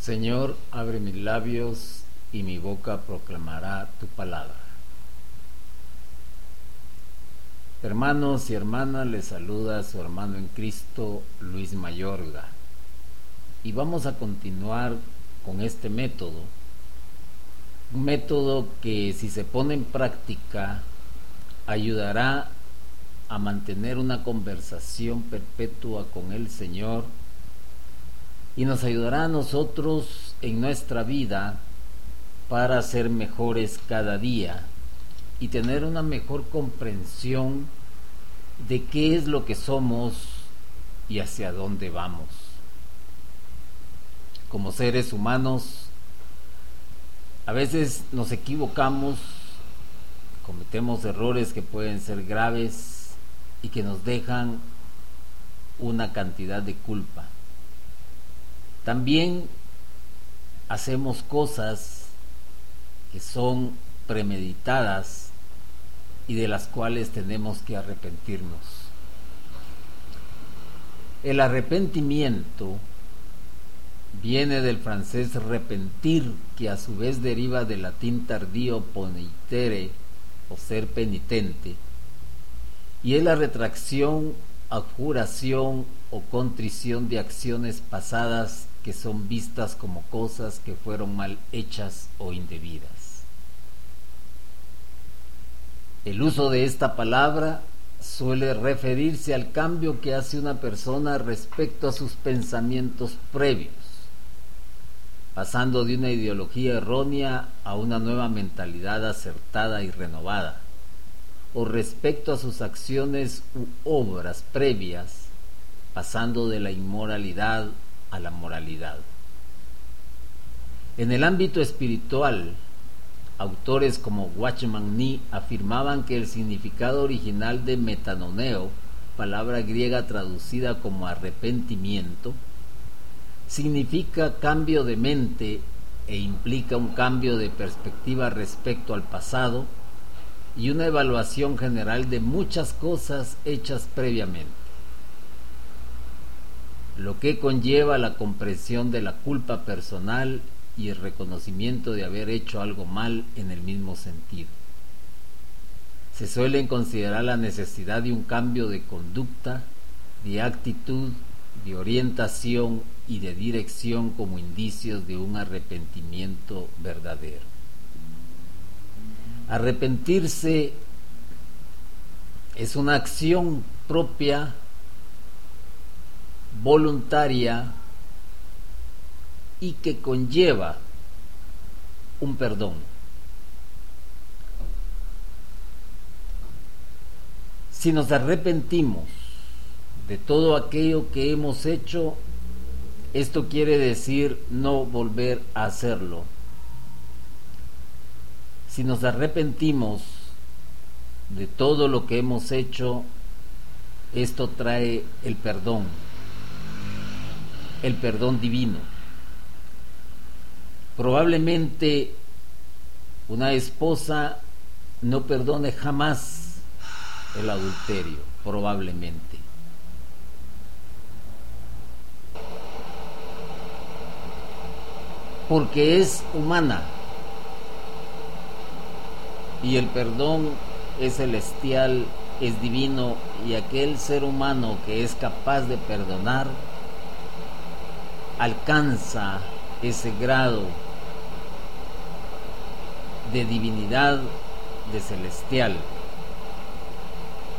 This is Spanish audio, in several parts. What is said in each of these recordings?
Señor, abre mis labios y mi boca proclamará tu palabra. Hermanos y hermanas, les saluda su hermano en Cristo, Luis Mayorga. Y vamos a continuar con este método. Un método que si se pone en práctica ayudará a mantener una conversación perpetua con el Señor y nos ayudará a nosotros en nuestra vida para ser mejores cada día y tener una mejor comprensión de qué es lo que somos y hacia dónde vamos. Como seres humanos, a veces nos equivocamos, cometemos errores que pueden ser graves y que nos dejan una cantidad de culpa. También hacemos cosas que son premeditadas y de las cuales tenemos que arrepentirnos. El arrepentimiento viene del francés repentir, que a su vez deriva del latín tardío ponitere o ser penitente, y es la retracción, abjuración o contrición de acciones pasadas que son vistas como cosas que fueron mal hechas o indebidas. El uso de esta palabra suele referirse al cambio que hace una persona respecto a sus pensamientos previos, pasando de una ideología errónea a una nueva mentalidad acertada y renovada, o respecto a sus acciones u obras previas, pasando de la inmoralidad a la moralidad. En el ámbito espiritual, autores como Watchman Nee afirmaban que el significado original de metanoneo, palabra griega traducida como arrepentimiento, significa cambio de mente e implica un cambio de perspectiva respecto al pasado y una evaluación general de muchas cosas hechas previamente lo que conlleva la comprensión de la culpa personal y el reconocimiento de haber hecho algo mal en el mismo sentido. Se suelen considerar la necesidad de un cambio de conducta, de actitud, de orientación y de dirección como indicios de un arrepentimiento verdadero. Arrepentirse es una acción propia voluntaria y que conlleva un perdón. Si nos arrepentimos de todo aquello que hemos hecho, esto quiere decir no volver a hacerlo. Si nos arrepentimos de todo lo que hemos hecho, esto trae el perdón el perdón divino. Probablemente una esposa no perdone jamás el adulterio, probablemente. Porque es humana y el perdón es celestial, es divino y aquel ser humano que es capaz de perdonar alcanza ese grado de divinidad, de celestial.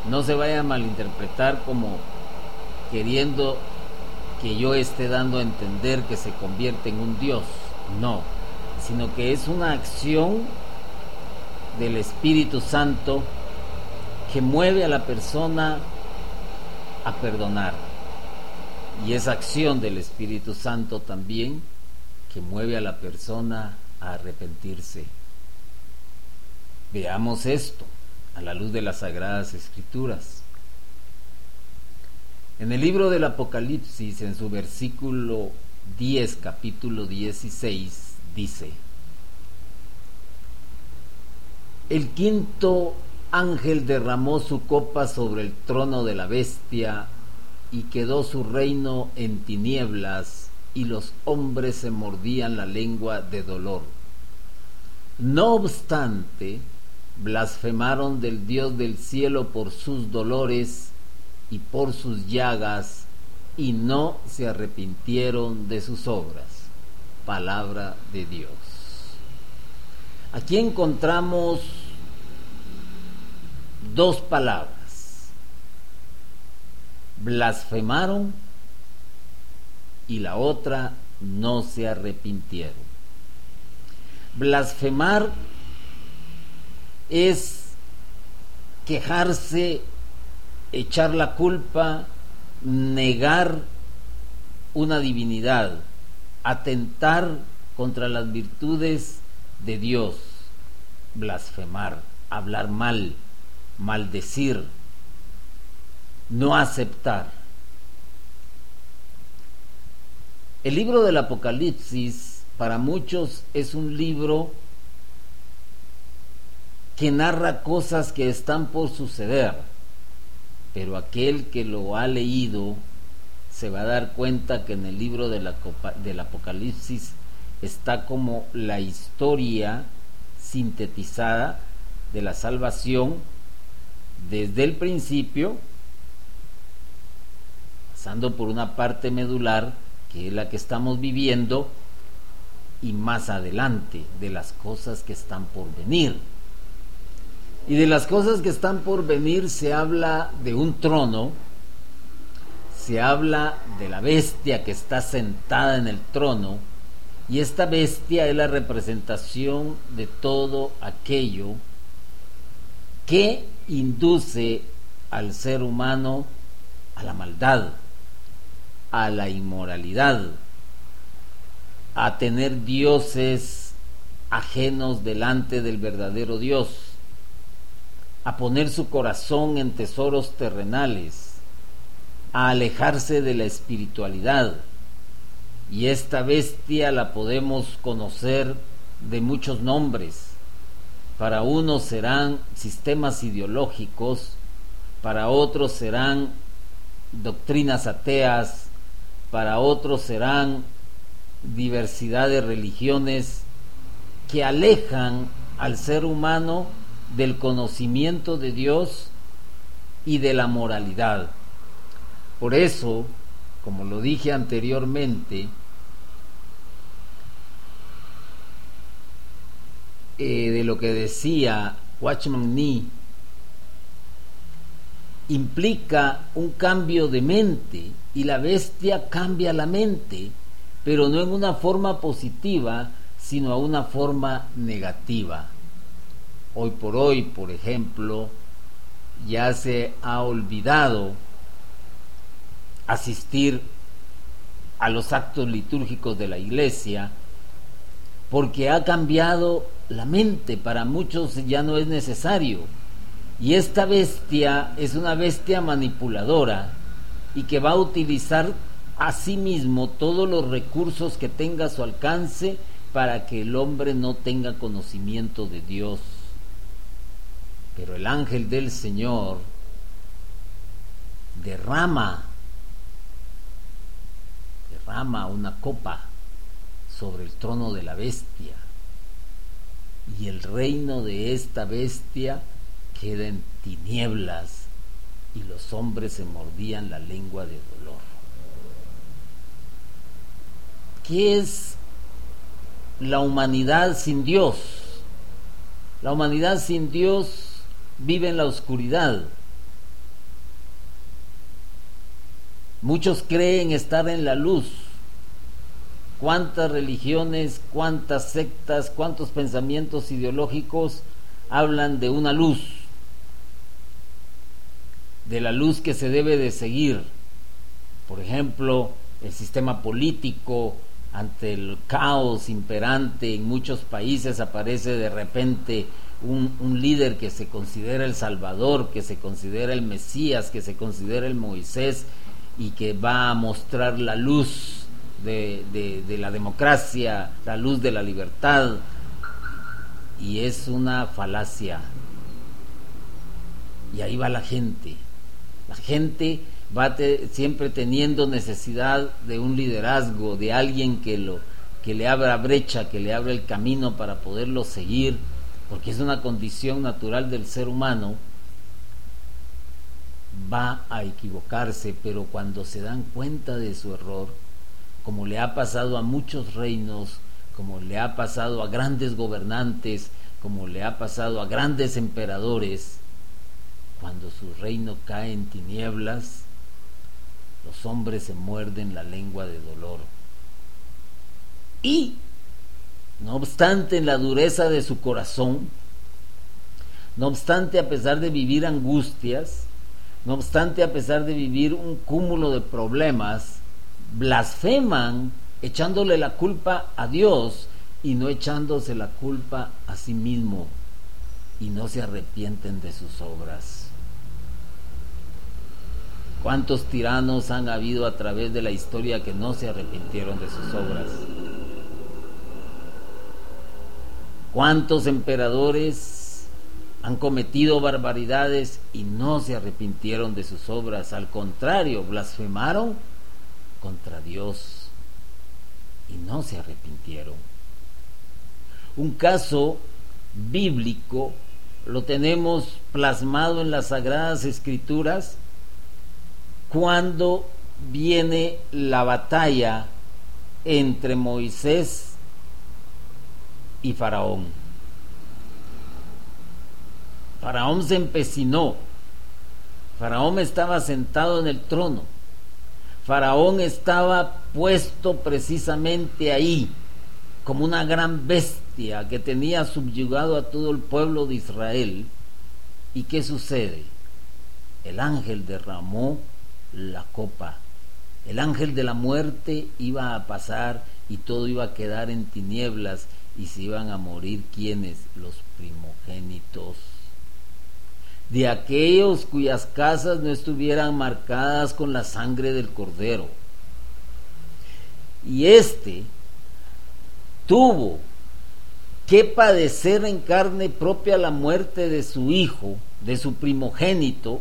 No se vaya a malinterpretar como queriendo que yo esté dando a entender que se convierte en un Dios. No, sino que es una acción del Espíritu Santo que mueve a la persona a perdonar y esa acción del Espíritu Santo también que mueve a la persona a arrepentirse. Veamos esto a la luz de las sagradas escrituras. En el libro del Apocalipsis, en su versículo 10, capítulo 16, dice, el quinto ángel derramó su copa sobre el trono de la bestia y quedó su reino en tinieblas y los hombres se mordían la lengua de dolor. No obstante, blasfemaron del Dios del cielo por sus dolores y por sus llagas, y no se arrepintieron de sus obras. Palabra de Dios. Aquí encontramos dos palabras. Blasfemaron y la otra no se arrepintieron. Blasfemar es quejarse, echar la culpa, negar una divinidad, atentar contra las virtudes de Dios, blasfemar, hablar mal, maldecir, no aceptar. El libro del Apocalipsis para muchos es un libro que narra cosas que están por suceder, pero aquel que lo ha leído se va a dar cuenta que en el libro del Apocalipsis está como la historia sintetizada de la salvación desde el principio, pasando por una parte medular, que es la que estamos viviendo, y más adelante de las cosas que están por venir. Y de las cosas que están por venir se habla de un trono, se habla de la bestia que está sentada en el trono, y esta bestia es la representación de todo aquello que induce al ser humano a la maldad, a la inmoralidad, a tener dioses ajenos delante del verdadero Dios, a poner su corazón en tesoros terrenales, a alejarse de la espiritualidad. Y esta bestia la podemos conocer de muchos nombres. Para unos serán sistemas ideológicos, para otros serán doctrinas ateas, para otros serán diversidad de religiones que alejan al ser humano del conocimiento de Dios y de la moralidad. Por eso, como lo dije anteriormente, eh, de lo que decía Watchman Nee, implica un cambio de mente y la bestia cambia la mente, pero no en una forma positiva, sino a una forma negativa. Hoy por hoy, por ejemplo, ya se ha olvidado asistir a los actos litúrgicos de la iglesia porque ha cambiado la mente, para muchos ya no es necesario. Y esta bestia es una bestia manipuladora y que va a utilizar a sí mismo todos los recursos que tenga a su alcance para que el hombre no tenga conocimiento de Dios. Pero el ángel del Señor derrama, derrama una copa sobre el trono de la bestia y el reino de esta bestia queda tinieblas y los hombres se mordían la lengua de dolor. ¿Qué es la humanidad sin Dios? La humanidad sin Dios vive en la oscuridad. Muchos creen estar en la luz. ¿Cuántas religiones, cuántas sectas, cuántos pensamientos ideológicos hablan de una luz? De la luz que se debe de seguir. Por ejemplo, el sistema político, ante el caos imperante en muchos países aparece de repente un, un, líder que se considera el Salvador, que se considera el Mesías, que se considera el Moisés y que va a mostrar la luz de, de la democracia, la luz de la libertad. Y es una falacia. Y ahí va la gente la gente va siempre teniendo necesidad de un liderazgo, de alguien que lo que le abra brecha, que le abra el camino para poderlo seguir, porque es una condición natural del ser humano, va a equivocarse, pero cuando se dan cuenta de su error, como le ha pasado a muchos reinos, como le ha pasado a grandes gobernantes, como le ha pasado a grandes emperadores, cuando su reino cae en tinieblas, los hombres se muerden la lengua de dolor. Y, no obstante en la dureza de su corazón, no obstante a pesar de vivir angustias, no obstante a pesar de vivir un cúmulo de problemas, blasfeman echándole la culpa a Dios y no echándose la culpa a sí mismo y no se arrepienten de sus obras. ¿Cuántos tiranos han habido a través de la historia que no se arrepintieron de sus obras? ¿Cuántos emperadores han cometido barbaridades y no se arrepintieron de sus obras? Al contrario, blasfemaron contra Dios y no se arrepintieron. Un caso bíblico lo tenemos plasmado en las sagradas escrituras cuando viene la batalla entre Moisés y Faraón. Faraón se empecinó. Faraón estaba sentado en el trono. Faraón estaba puesto precisamente ahí como una gran bestia que tenía subyugado a todo el pueblo de Israel. ¿Y qué sucede? El ángel derramó la copa. El ángel de la muerte iba a pasar y todo iba a quedar en tinieblas y se iban a morir quienes, los primogénitos. De aquellos cuyas casas no estuvieran marcadas con la sangre del cordero. Y este tuvo que padecer en carne propia la muerte de su hijo, de su primogénito,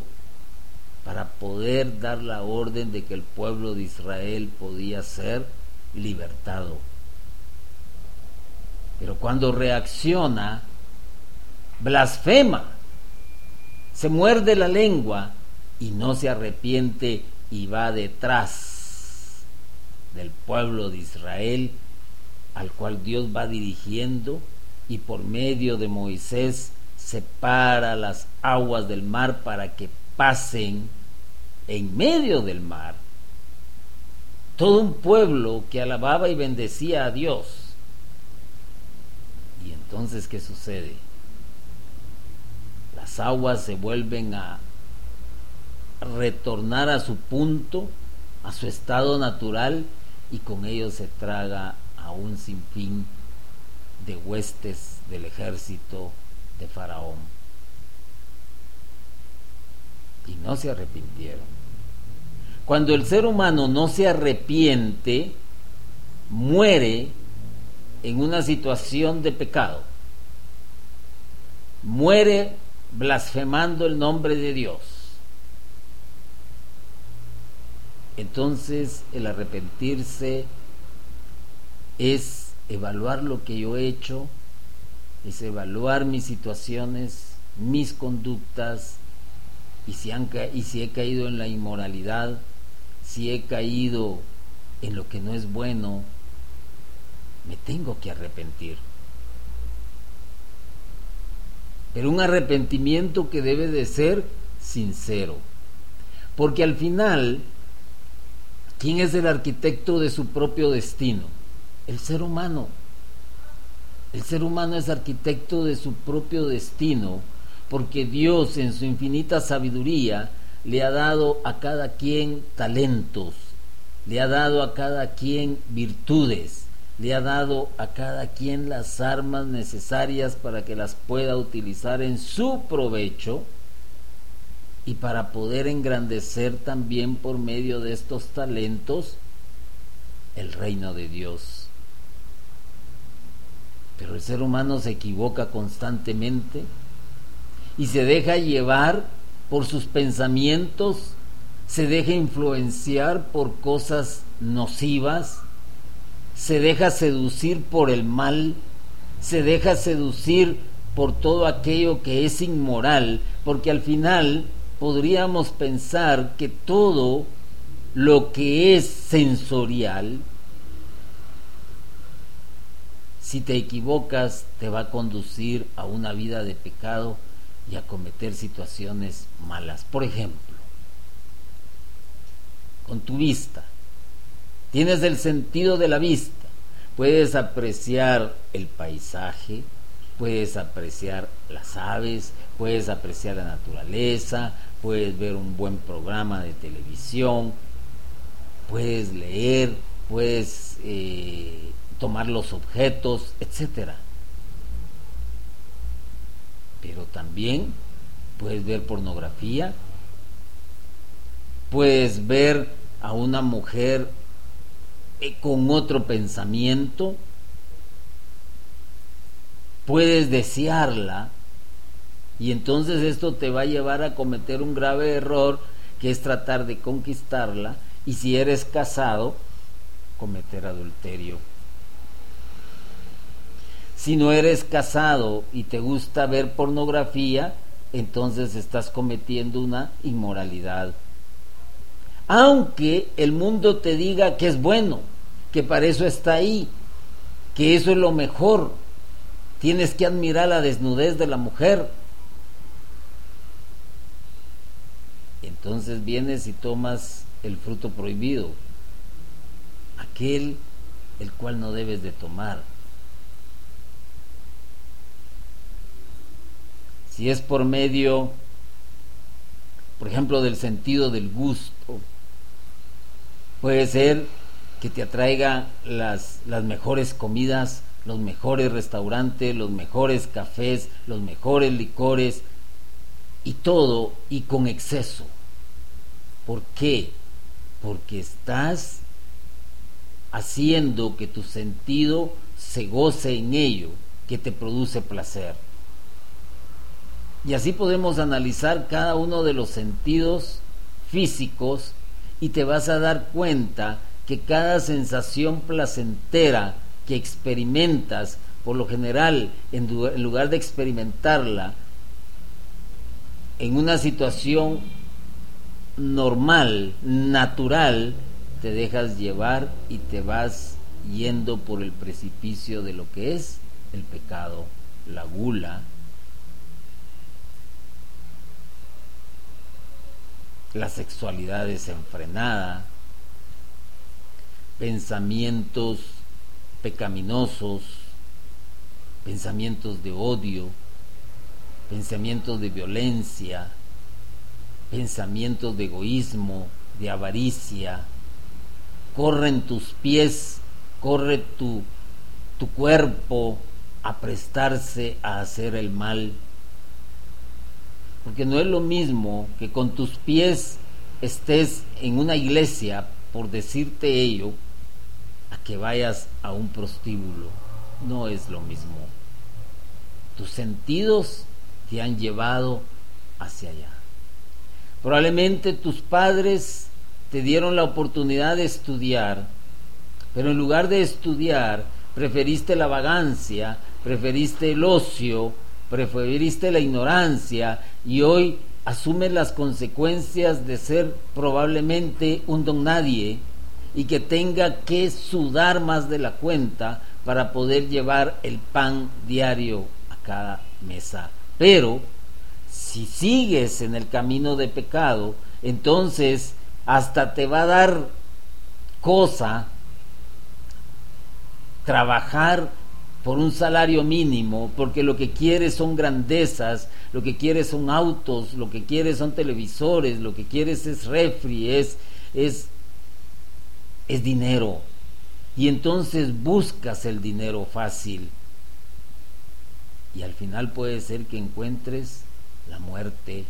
para poder dar la orden de que el pueblo de Israel podía ser libertado. Pero cuando reacciona, blasfema, se muerde la lengua y no se arrepiente y va detrás del pueblo de Israel al cual Dios va dirigiendo y por medio de Moisés separa las aguas del mar para que pasen en medio del mar. Todo un pueblo que alababa y bendecía a Dios. Y entonces, ¿qué sucede? Las aguas se vuelven a retornar a su punto, a su estado natural, y con ello se traga a un sinfín de huestes del ejército de Faraón. Y no se arrepintieron. Cuando el ser humano no se arrepiente, muere en una situación de pecado. Muere blasfemando el nombre de Dios. Entonces el arrepentirse es evaluar lo que yo he hecho, es evaluar mis situaciones, mis conductas, y si, han, y si he caído en la inmoralidad, si he caído en lo que no es bueno, me tengo que arrepentir. Pero un arrepentimiento que debe de ser sincero. Porque al final, ¿quién es el arquitecto de su propio destino? el ser humano. El ser humano es arquitecto de su propio destino, porque Dios en su infinita sabiduría le ha dado a cada quien talentos, le ha dado a cada quien virtudes, le ha dado a cada quien las armas necesarias para que las pueda utilizar en su provecho y para poder engrandecer también por medio de estos talentos el reino de Dios. Pero el ser humano se equivoca constantemente y se deja llevar por sus pensamientos se deja influenciar por cosas nocivas, se deja seducir por el mal, se deja seducir por todo aquello que es inmoral, porque al final podríamos pensar que todo lo que es sensorial, si te equivocas, te va a conducir a una vida de pecado y a cometer situaciones malas. Por ejemplo, con tu vista, tienes el sentido de la vista, puedes apreciar el paisaje, puedes apreciar las aves, puedes apreciar la naturaleza, puedes ver un buen programa de televisión, puedes leer, puedes eh, tomar los objetos, etcétera. Pero también puedes ver pornografía, puedes ver a una mujer eh, con otro pensamiento, puedes desearla y entonces esto te va a llevar a cometer un grave error que es tratar de conquistarla y si eres casado, cometer adulterio. Si no eres casado y te gusta ver pornografía, entonces estás cometiendo una inmoralidad. Aunque el mundo te diga que es bueno, que para eso está ahí, que eso es lo mejor, tienes que admirar la desnudez de la mujer. Entonces vienes y tomas el fruto prohibido, aquel el cual no debes de tomar. Si es por medio, por ejemplo, del sentido del gusto, puede ser que te atraiga las, las mejores comidas, los mejores restaurantes, los mejores cafés, los mejores licores y todo y con exceso. ¿Por qué? porque estás haciendo que tu sentido se goce en ello, que te produce placer. Y así podemos analizar cada uno de los sentidos físicos y te vas a dar cuenta que cada sensación placentera que experimentas, por lo general, en lugar de experimentarla en una situación normal, natural, te dejas llevar y te vas yendo por el precipicio de lo que es el pecado, la gula, la sexualidad desenfrenada, pensamientos pecaminosos, pensamientos de odio, pensamientos de violencia, pensamientos de egoísmo, de avaricia. Corren tus pies, corre tu, tu cuerpo a prestarse a hacer el mal. Porque no es lo mismo que con tus pies estés en una iglesia, por decirte ello, a que vayas a un prostíbulo. No es lo mismo. Tus sentidos te han llevado hacia allá. Probablemente tus padres te dieron la oportunidad de estudiar, pero en lugar de estudiar, preferiste la vagancia, preferiste el ocio, preferiste la ignorancia y hoy asumes las consecuencias de ser probablemente un don nadie y que tenga que sudar más de la cuenta para poder llevar el pan diario a cada mesa. Pero si sigues en el camino de pecado, entonces hasta te va a dar cosa trabajar por un salario mínimo, porque lo que quieres son grandezas, lo que quieres son autos, lo que quieres son televisores, lo que quieres es refri, es, es, es dinero. Y entonces buscas el dinero fácil. Y al final puede ser que encuentres la muerte.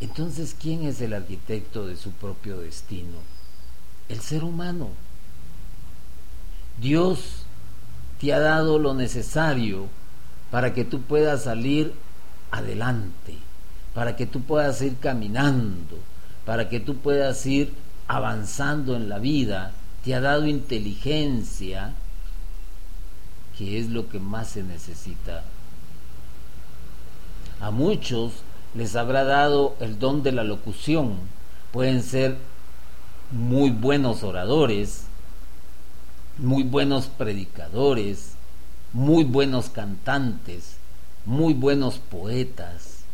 Entonces, ¿quién es el arquitecto de su propio destino? El ser humano. Dios te ha dado lo necesario para que tú puedas salir adelante, para que tú puedas ir caminando, para que tú puedas ir avanzando en la vida, te ha dado inteligencia, que es lo que más se necesita. A muchos les habrá dado el don de la locución, pueden ser muy buenos oradores, muy buenos predicadores, muy buenos cantantes, muy buenos poetas.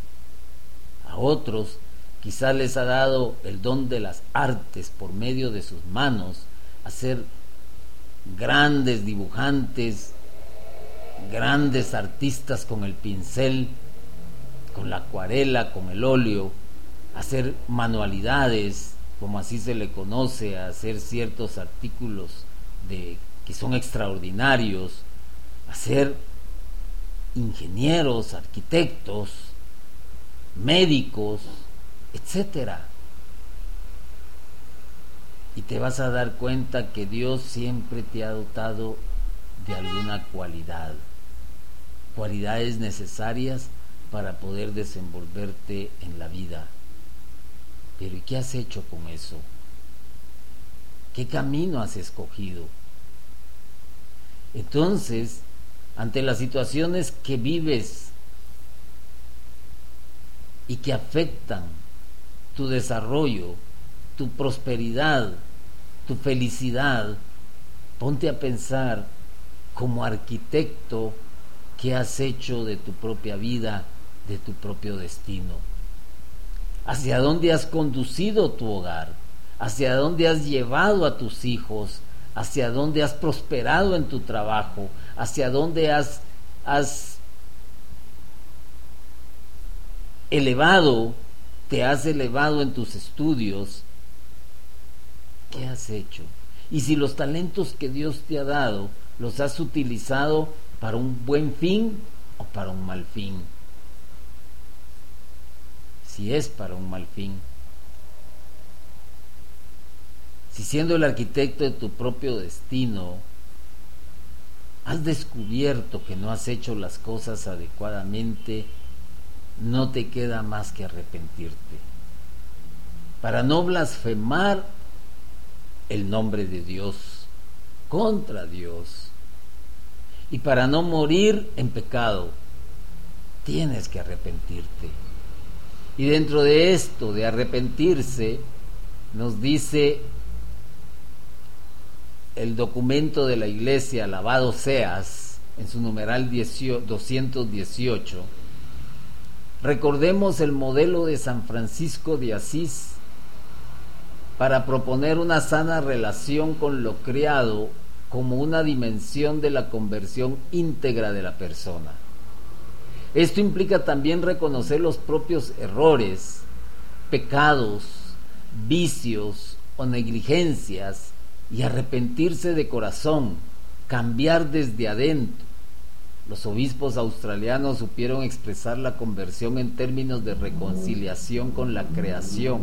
A otros quizá les ha dado el don de las artes por medio de sus manos, a ser grandes dibujantes, grandes artistas con el pincel, con la acuarela, con el óleo, hacer manualidades, como así se le conoce, a hacer ciertos artículos que son extraordinarios, a ser ingenieros, arquitectos, médicos, etcétera. Y te vas a dar cuenta que Dios siempre te ha dotado de alguna cualidad, cualidades necesarias para poder desenvolverte en la vida. Pero ¿y qué has hecho con eso? ¿Qué camino has escogido? Entonces, ante las situaciones que vives y que afectan tu desarrollo, tu prosperidad, tu felicidad, ponte a pensar como arquitecto qué has hecho de tu propia vida, de tu propio destino. Hacia dónde has conducido tu hogar, hacia dónde has llevado a tus hijos, hacia dónde has prosperado en tu trabajo, hacia dónde has, has elevado, te has elevado en tus estudios. ¿Qué has hecho? Y si los talentos que Dios te ha dado los has utilizado para un buen fin o para un mal fin. Si es para un mal fin. Si siendo el arquitecto de tu propio destino, has descubierto que no has hecho las cosas adecuadamente, no te queda más que arrepentirte. Para no blasfemar el nombre de Dios contra Dios y para no morir en pecado, tienes que arrepentirte. Y dentro de esto de arrepentirse, nos dice el documento de la iglesia, alabado seas, en su numeral 218, recordemos el modelo de San Francisco de Asís para proponer una sana relación con lo creado como una dimensión de la conversión íntegra de la persona. Esto implica también reconocer los propios errores, pecados, vicios o negligencias y arrepentirse de corazón, cambiar desde adentro. Los obispos australianos supieron expresar la conversión en términos de reconciliación con la creación.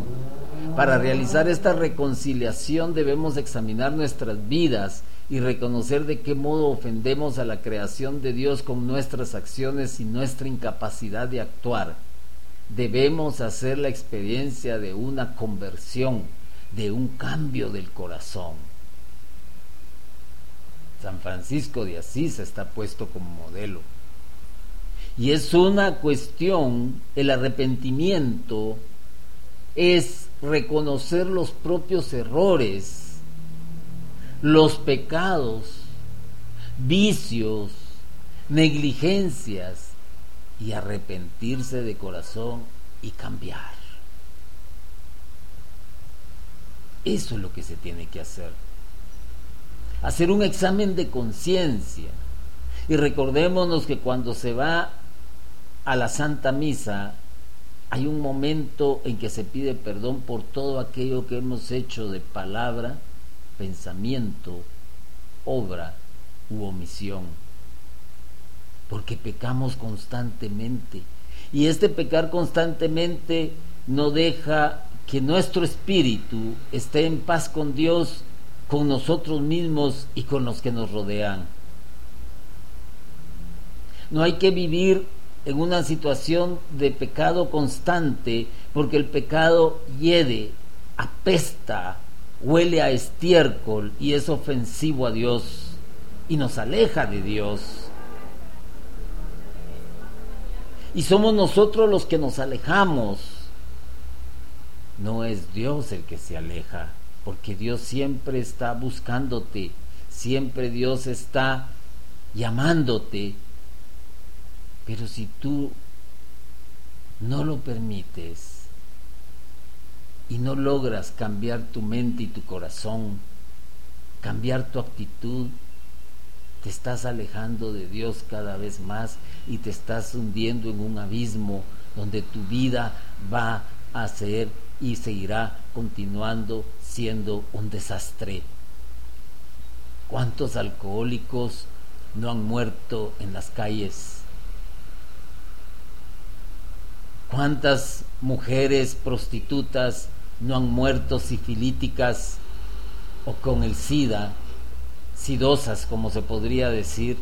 Para realizar esta reconciliación debemos examinar nuestras vidas y reconocer de qué modo ofendemos a la creación de Dios con nuestras acciones y nuestra incapacidad de actuar. Debemos hacer la experiencia de una conversión, de un cambio del corazón. San Francisco de Asís está puesto como modelo. Y es una cuestión, el arrepentimiento es reconocer los propios errores los pecados, vicios, negligencias y arrepentirse de corazón y cambiar. Eso es lo que se tiene que hacer. Hacer un examen de conciencia. Y recordémonos que cuando se va a la Santa Misa, hay un momento en que se pide perdón por todo aquello que hemos hecho de palabra, pensamiento, obra u omisión. Porque pecamos constantemente. Y este pecar constantemente no deja que nuestro espíritu esté en paz con Dios, con nosotros mismos y con los que nos rodean. No hay que vivir en una situación de pecado constante, porque el pecado hiede, apesta, huele a estiércol y es ofensivo a Dios y nos aleja de Dios. Y somos nosotros los que nos alejamos. No es Dios el que se aleja, porque Dios siempre está buscándote, siempre Dios está llamándote. Pero si tú no lo permites y no logras cambiar tu mente y tu corazón, cambiar tu actitud, te estás alejando de Dios cada vez más y te estás hundiendo en un abismo donde tu vida va a ser y seguirá continuando siendo un desastre. ¿Cuántos alcohólicos no han muerto en las calles? ¿Cuántas mujeres prostitutas no han muerto sifilíticas o con el SIDA, sidosas como se podría decir?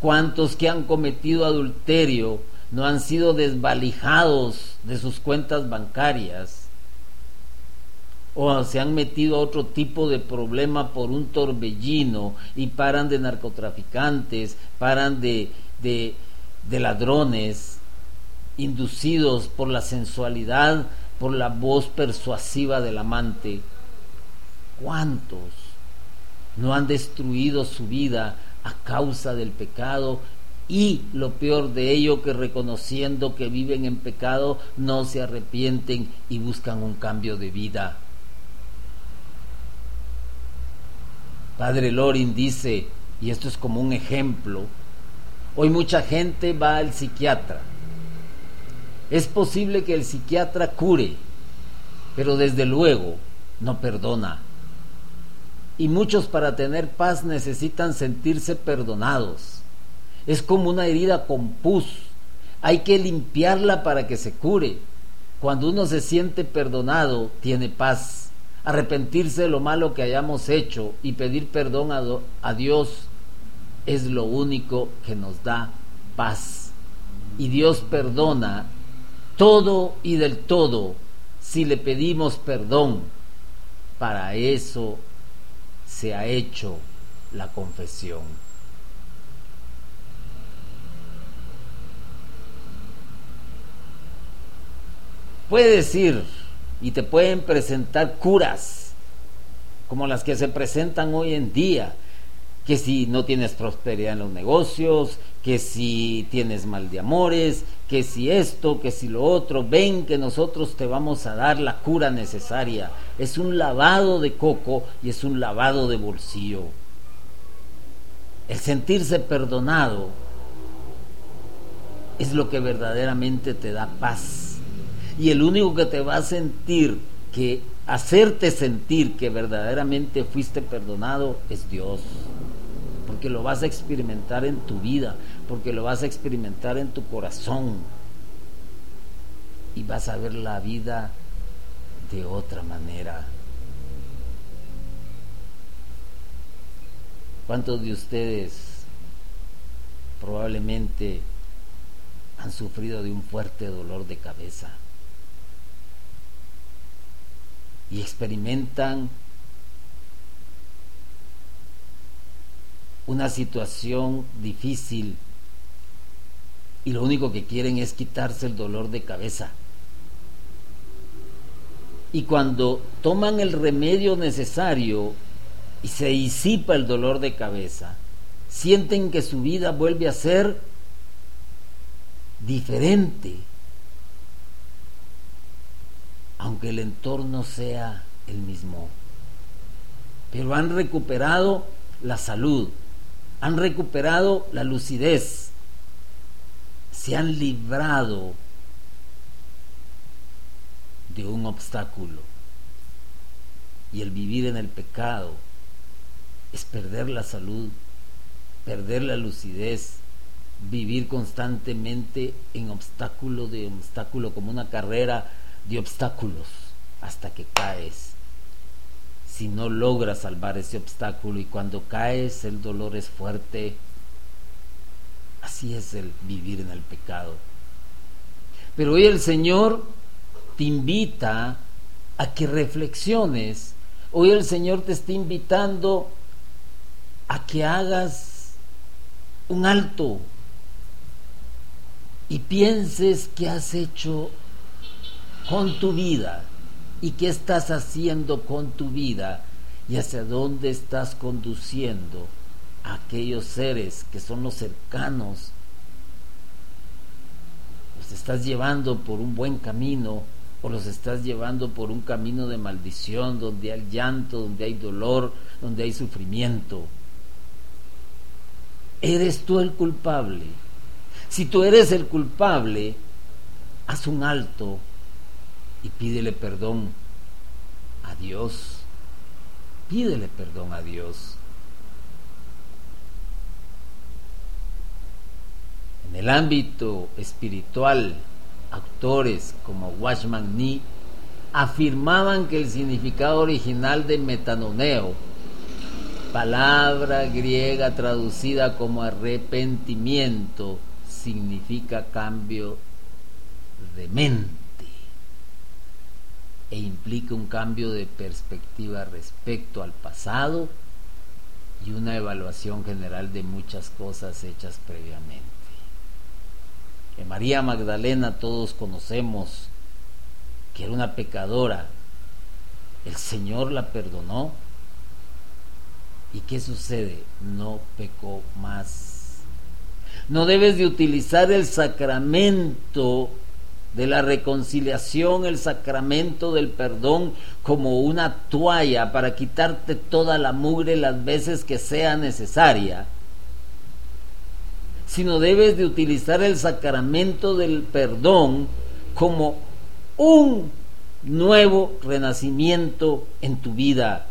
¿Cuántos que han cometido adulterio no han sido desvalijados de sus cuentas bancarias? O se han metido a otro tipo de problema por un torbellino y paran de narcotraficantes, paran de, de, de ladrones, inducidos por la sensualidad, por la voz persuasiva del amante. ¿Cuántos no han destruido su vida a causa del pecado? Y lo peor de ello que reconociendo que viven en pecado no se arrepienten y buscan un cambio de vida. Padre Lorin dice, y esto es como un ejemplo, hoy mucha gente va al psiquiatra es posible que el psiquiatra cure, pero desde luego no perdona. Y muchos para tener paz necesitan sentirse perdonados. Es como una herida con pus. Hay que limpiarla para que se cure. Cuando uno se siente perdonado, tiene paz. Arrepentirse de lo malo que hayamos hecho y pedir perdón a, a Dios es lo único que nos da paz. Y Dios perdona todo y del todo si le pedimos perdón. Para eso se ha hecho la confesión. Puede decir y te pueden presentar curas como las que se presentan hoy en día, que si no tienes prosperidad en los negocios, que si tienes mal de amores, que si esto, que si lo otro, ven que nosotros te vamos a dar la cura necesaria. Es un lavado de coco y es un lavado de bolsillo. El sentirse perdonado es lo que verdaderamente te da paz. Y el único que te va a sentir que hacerte sentir que verdaderamente fuiste perdonado es Dios. Porque lo vas a experimentar en tu vida, porque lo vas a experimentar en tu corazón. Y vas a ver la vida de otra manera. ¿Cuántos de ustedes probablemente han sufrido de un fuerte dolor de cabeza y experimentan una situación difícil y lo único que quieren es quitarse el dolor de cabeza. Y cuando toman el remedio necesario y se disipa el dolor de cabeza, sienten que su vida vuelve a ser diferente, aunque el entorno sea el mismo. Pero han recuperado la salud, han recuperado la lucidez, se han librado de un obstáculo. Y el vivir en el pecado es perder la salud, perder la lucidez, vivir constantemente en obstáculo de obstáculo, como una carrera de obstáculos, hasta que caes si no logras salvar ese obstáculo y cuando caes el dolor es fuerte. Así es el vivir en el pecado. Pero hoy el Señor te invita a que reflexiones. Hoy el Señor te está invitando a que hagas un alto y pienses qué has hecho con tu vida y qué estás haciendo con tu vida y hacia dónde estás conduciendo a aquellos seres que son los cercanos. Los estás llevando por un buen camino o los estás llevando por un camino de maldición donde hay llanto, donde hay dolor, donde hay sufrimiento. ¿Eres tú el culpable? Si tú eres el culpable, haz un alto y pídele perdón a Dios. Pídele perdón a Dios. En el ámbito espiritual, autores como Watchman Nee afirmaban que el significado original de metanoneo, palabra griega traducida como arrepentimiento, significa cambio de mente e implica un cambio de perspectiva respecto al pasado y una evaluación general de muchas cosas hechas previamente. María Magdalena todos conocemos que era una pecadora, el Señor la perdonó y ¿qué sucede? No pecó más. No debes de utilizar el sacramento de la reconciliación, el sacramento del perdón, como una toalla para quitarte toda la mugre las veces que sea necesaria, sino debes de utilizar el sacramento del perdón como un nuevo renacimiento en tu vida.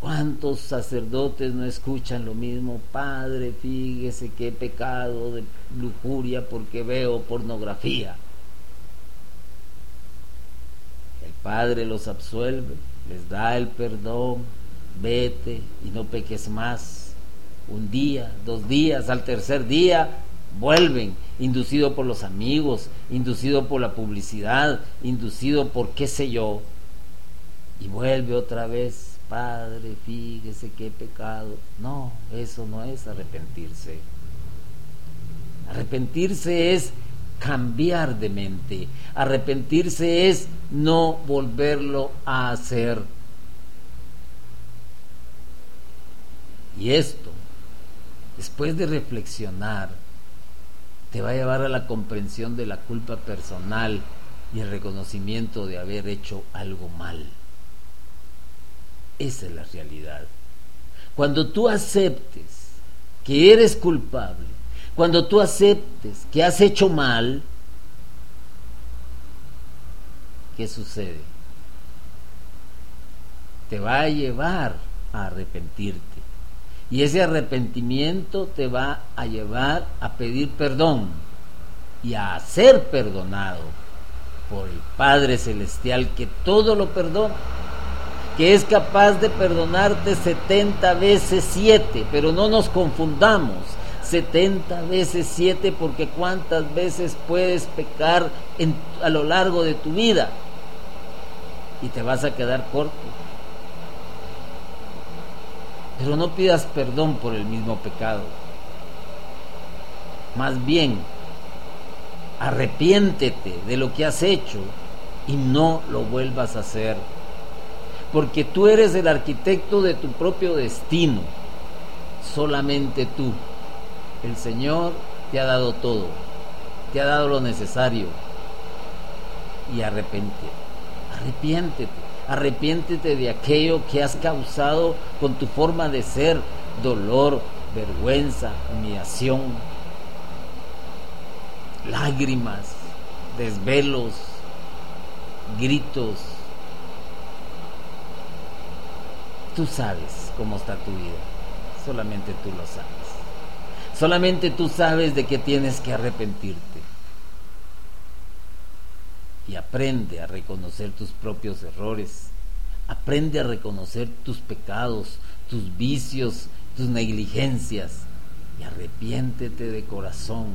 ¿Cuántos sacerdotes no escuchan lo mismo? Padre, fíjese qué pecado de lujuria porque veo pornografía. El Padre los absuelve, les da el perdón, vete y no peques más. Un día, dos días, al tercer día vuelven, inducido por los amigos, inducido por la publicidad, inducido por qué sé yo, y vuelve otra vez Padre, fíjese qué pecado. No, eso no es arrepentirse. Arrepentirse es cambiar de mente. Arrepentirse es no volverlo a hacer. Y esto, después de reflexionar, te va a llevar a la comprensión de la culpa personal y el reconocimiento de haber hecho algo mal. Esa es la realidad. Cuando tú aceptes que eres culpable, cuando tú aceptes que has hecho mal, ¿qué sucede? Te va a llevar a arrepentirte. Y ese arrepentimiento te va a llevar a pedir perdón y a ser perdonado por el Padre Celestial que todo lo perdona que es capaz de perdonarte 70 veces 7, pero no nos confundamos. 70 veces 7 porque cuántas veces puedes pecar a lo largo de tu vida y te vas a quedar corto. Pero no pidas perdón por el mismo pecado. Más bien, arrepiéntete de lo que has hecho y no lo vuelvas a hacer porque tú eres el arquitecto de tu propio destino, solamente tú. El Señor te ha dado todo, te ha dado lo necesario. Y arrepiéntete, arrepiéntete, arrepiéntete de aquello que has causado con tu forma de ser, dolor, vergüenza, humillación, lágrimas, desvelos, gritos, Tú sabes cómo está tu vida, solamente tú lo sabes. Solamente tú sabes de qué tienes que arrepentirte. Y aprende a reconocer tus propios errores. Aprende a reconocer tus pecados, tus vicios, tus negligencias. y arrepiéntete de corazón.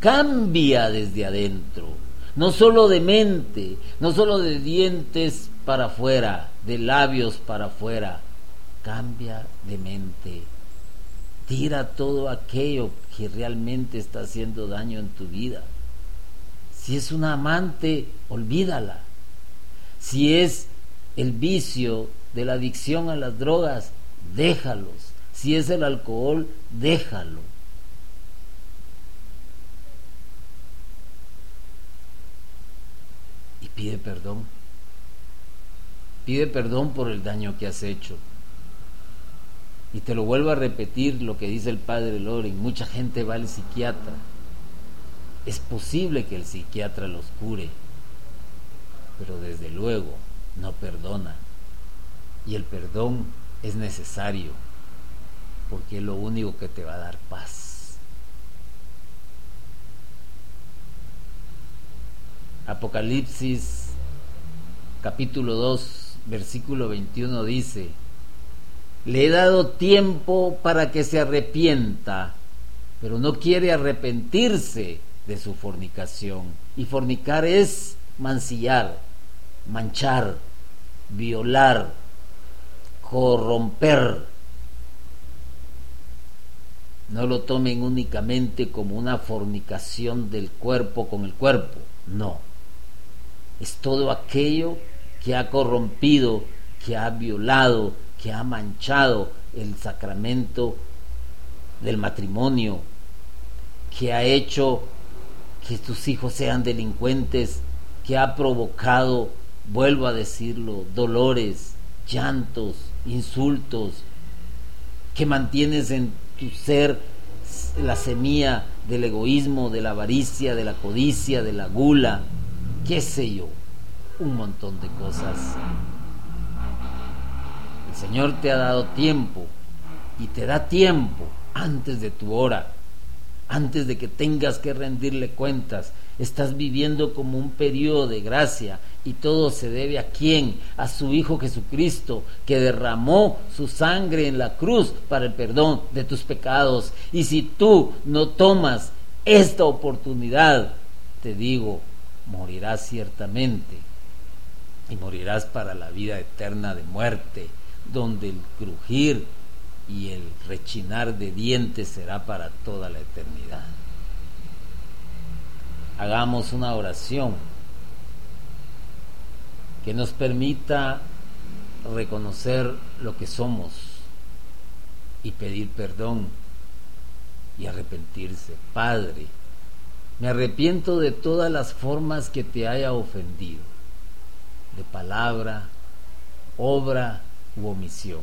Cambia desde adentro, no solo de mente, no solo de dientes para afuera, de labios para afuera. Cambia de mente. Tira todo aquello que realmente está haciendo daño en tu vida. Si es una amante, olvídala. Si es el vicio de la adicción a las drogas, déjalos. Si es el alcohol, déjalo. Y pide perdón. Pide perdón por el daño que has hecho. Y te lo vuelvo a repetir lo que dice el padre Loren. Mucha gente va al psiquiatra. Es posible que el psiquiatra los cure, pero desde luego no perdona. Y el perdón es necesario, porque es lo único que te va a dar paz. Apocalipsis capítulo 2, versículo 21 dice, le he dado tiempo para que se arrepienta, pero no quiere arrepentirse de su fornicación. Y fornicar es mancillar, manchar, violar, corromper. No lo tomen únicamente como una fornicación del cuerpo con el cuerpo, no. Es todo aquello que ha corrompido, que ha violado, que ha manchado el sacramento del matrimonio, que ha hecho que tus hijos sean delincuentes, que ha provocado, vuelvo a decirlo, dolores, llantos, insultos, que mantienes en tu ser la semilla del egoísmo, de la avaricia, de la codicia, de la gula, qué sé yo, un montón de cosas Señor te ha dado tiempo y te da tiempo antes de tu hora, antes de que tengas que rendirle cuentas. Estás viviendo como un periodo de gracia y todo se debe a quién? A su Hijo Jesucristo, que derramó su sangre en la cruz para el perdón de tus pecados. Y si tú no tomas esta oportunidad, te digo, morirás ciertamente y morirás para la vida eterna de muerte donde el crujir y el rechinar de dientes será para toda la eternidad. Hagamos una oración que nos permita reconocer lo que somos y pedir perdón y arrepentirse. Padre, me arrepiento de todas las formas que te haya ofendido, de palabra, obra u omisión.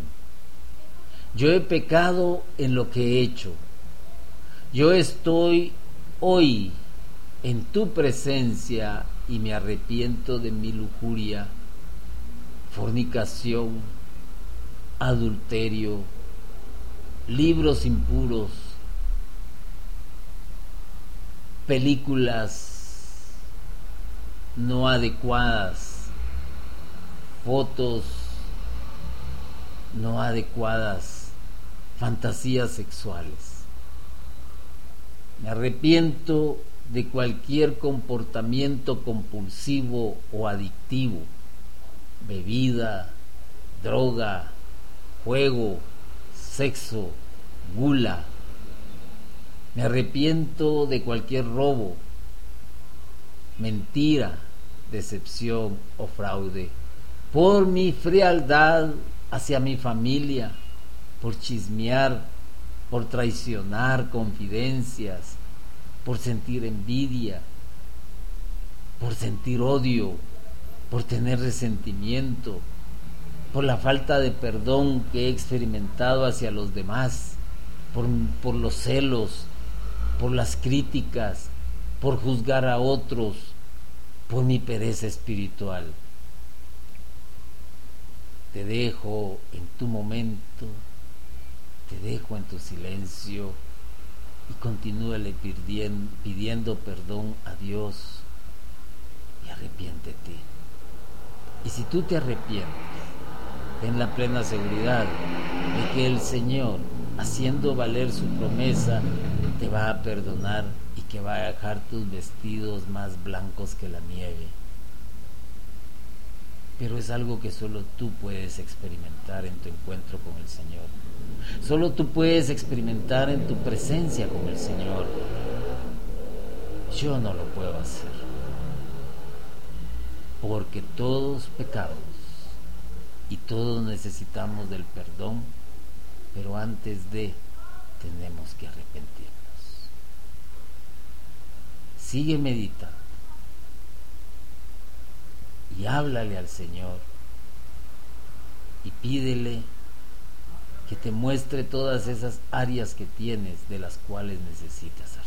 Yo he pecado en lo que he hecho. Yo estoy hoy en tu presencia y me arrepiento de mi lujuria, fornicación, adulterio, libros impuros, películas no adecuadas, fotos no adecuadas, fantasías sexuales. Me arrepiento de cualquier comportamiento compulsivo o adictivo, bebida, droga, juego, sexo, gula. Me arrepiento de cualquier robo, mentira, decepción o fraude. Por mi frialdad hacia mi familia, por chismear, por traicionar confidencias, por sentir envidia, por sentir odio, por tener resentimiento, por la falta de perdón que he experimentado hacia los demás, por, por los celos, por las críticas, por juzgar a otros, por mi pereza espiritual te dejo en tu momento, te dejo en tu silencio y continúale pidiendo, perdón a Dios y arrepiéntete. Y si tú te arrepientes, ten la plena seguridad de que el Señor haciendo valer su promesa, te va a perdonar y que va a dejar tus vestidos más blancos que la nieve. Pero es algo que solo tú puedes experimentar en tu encuentro con el Señor. Solo tú puedes experimentar en tu presencia con el Señor. Yo no lo puedo hacer. Porque todos pecamos y todos necesitamos del perdón, pero antes de tenemos que arrepentirnos. Sigue meditando y háblale al Señor y pídele que te muestre todas esas áreas que tienes de las cuales necesitas.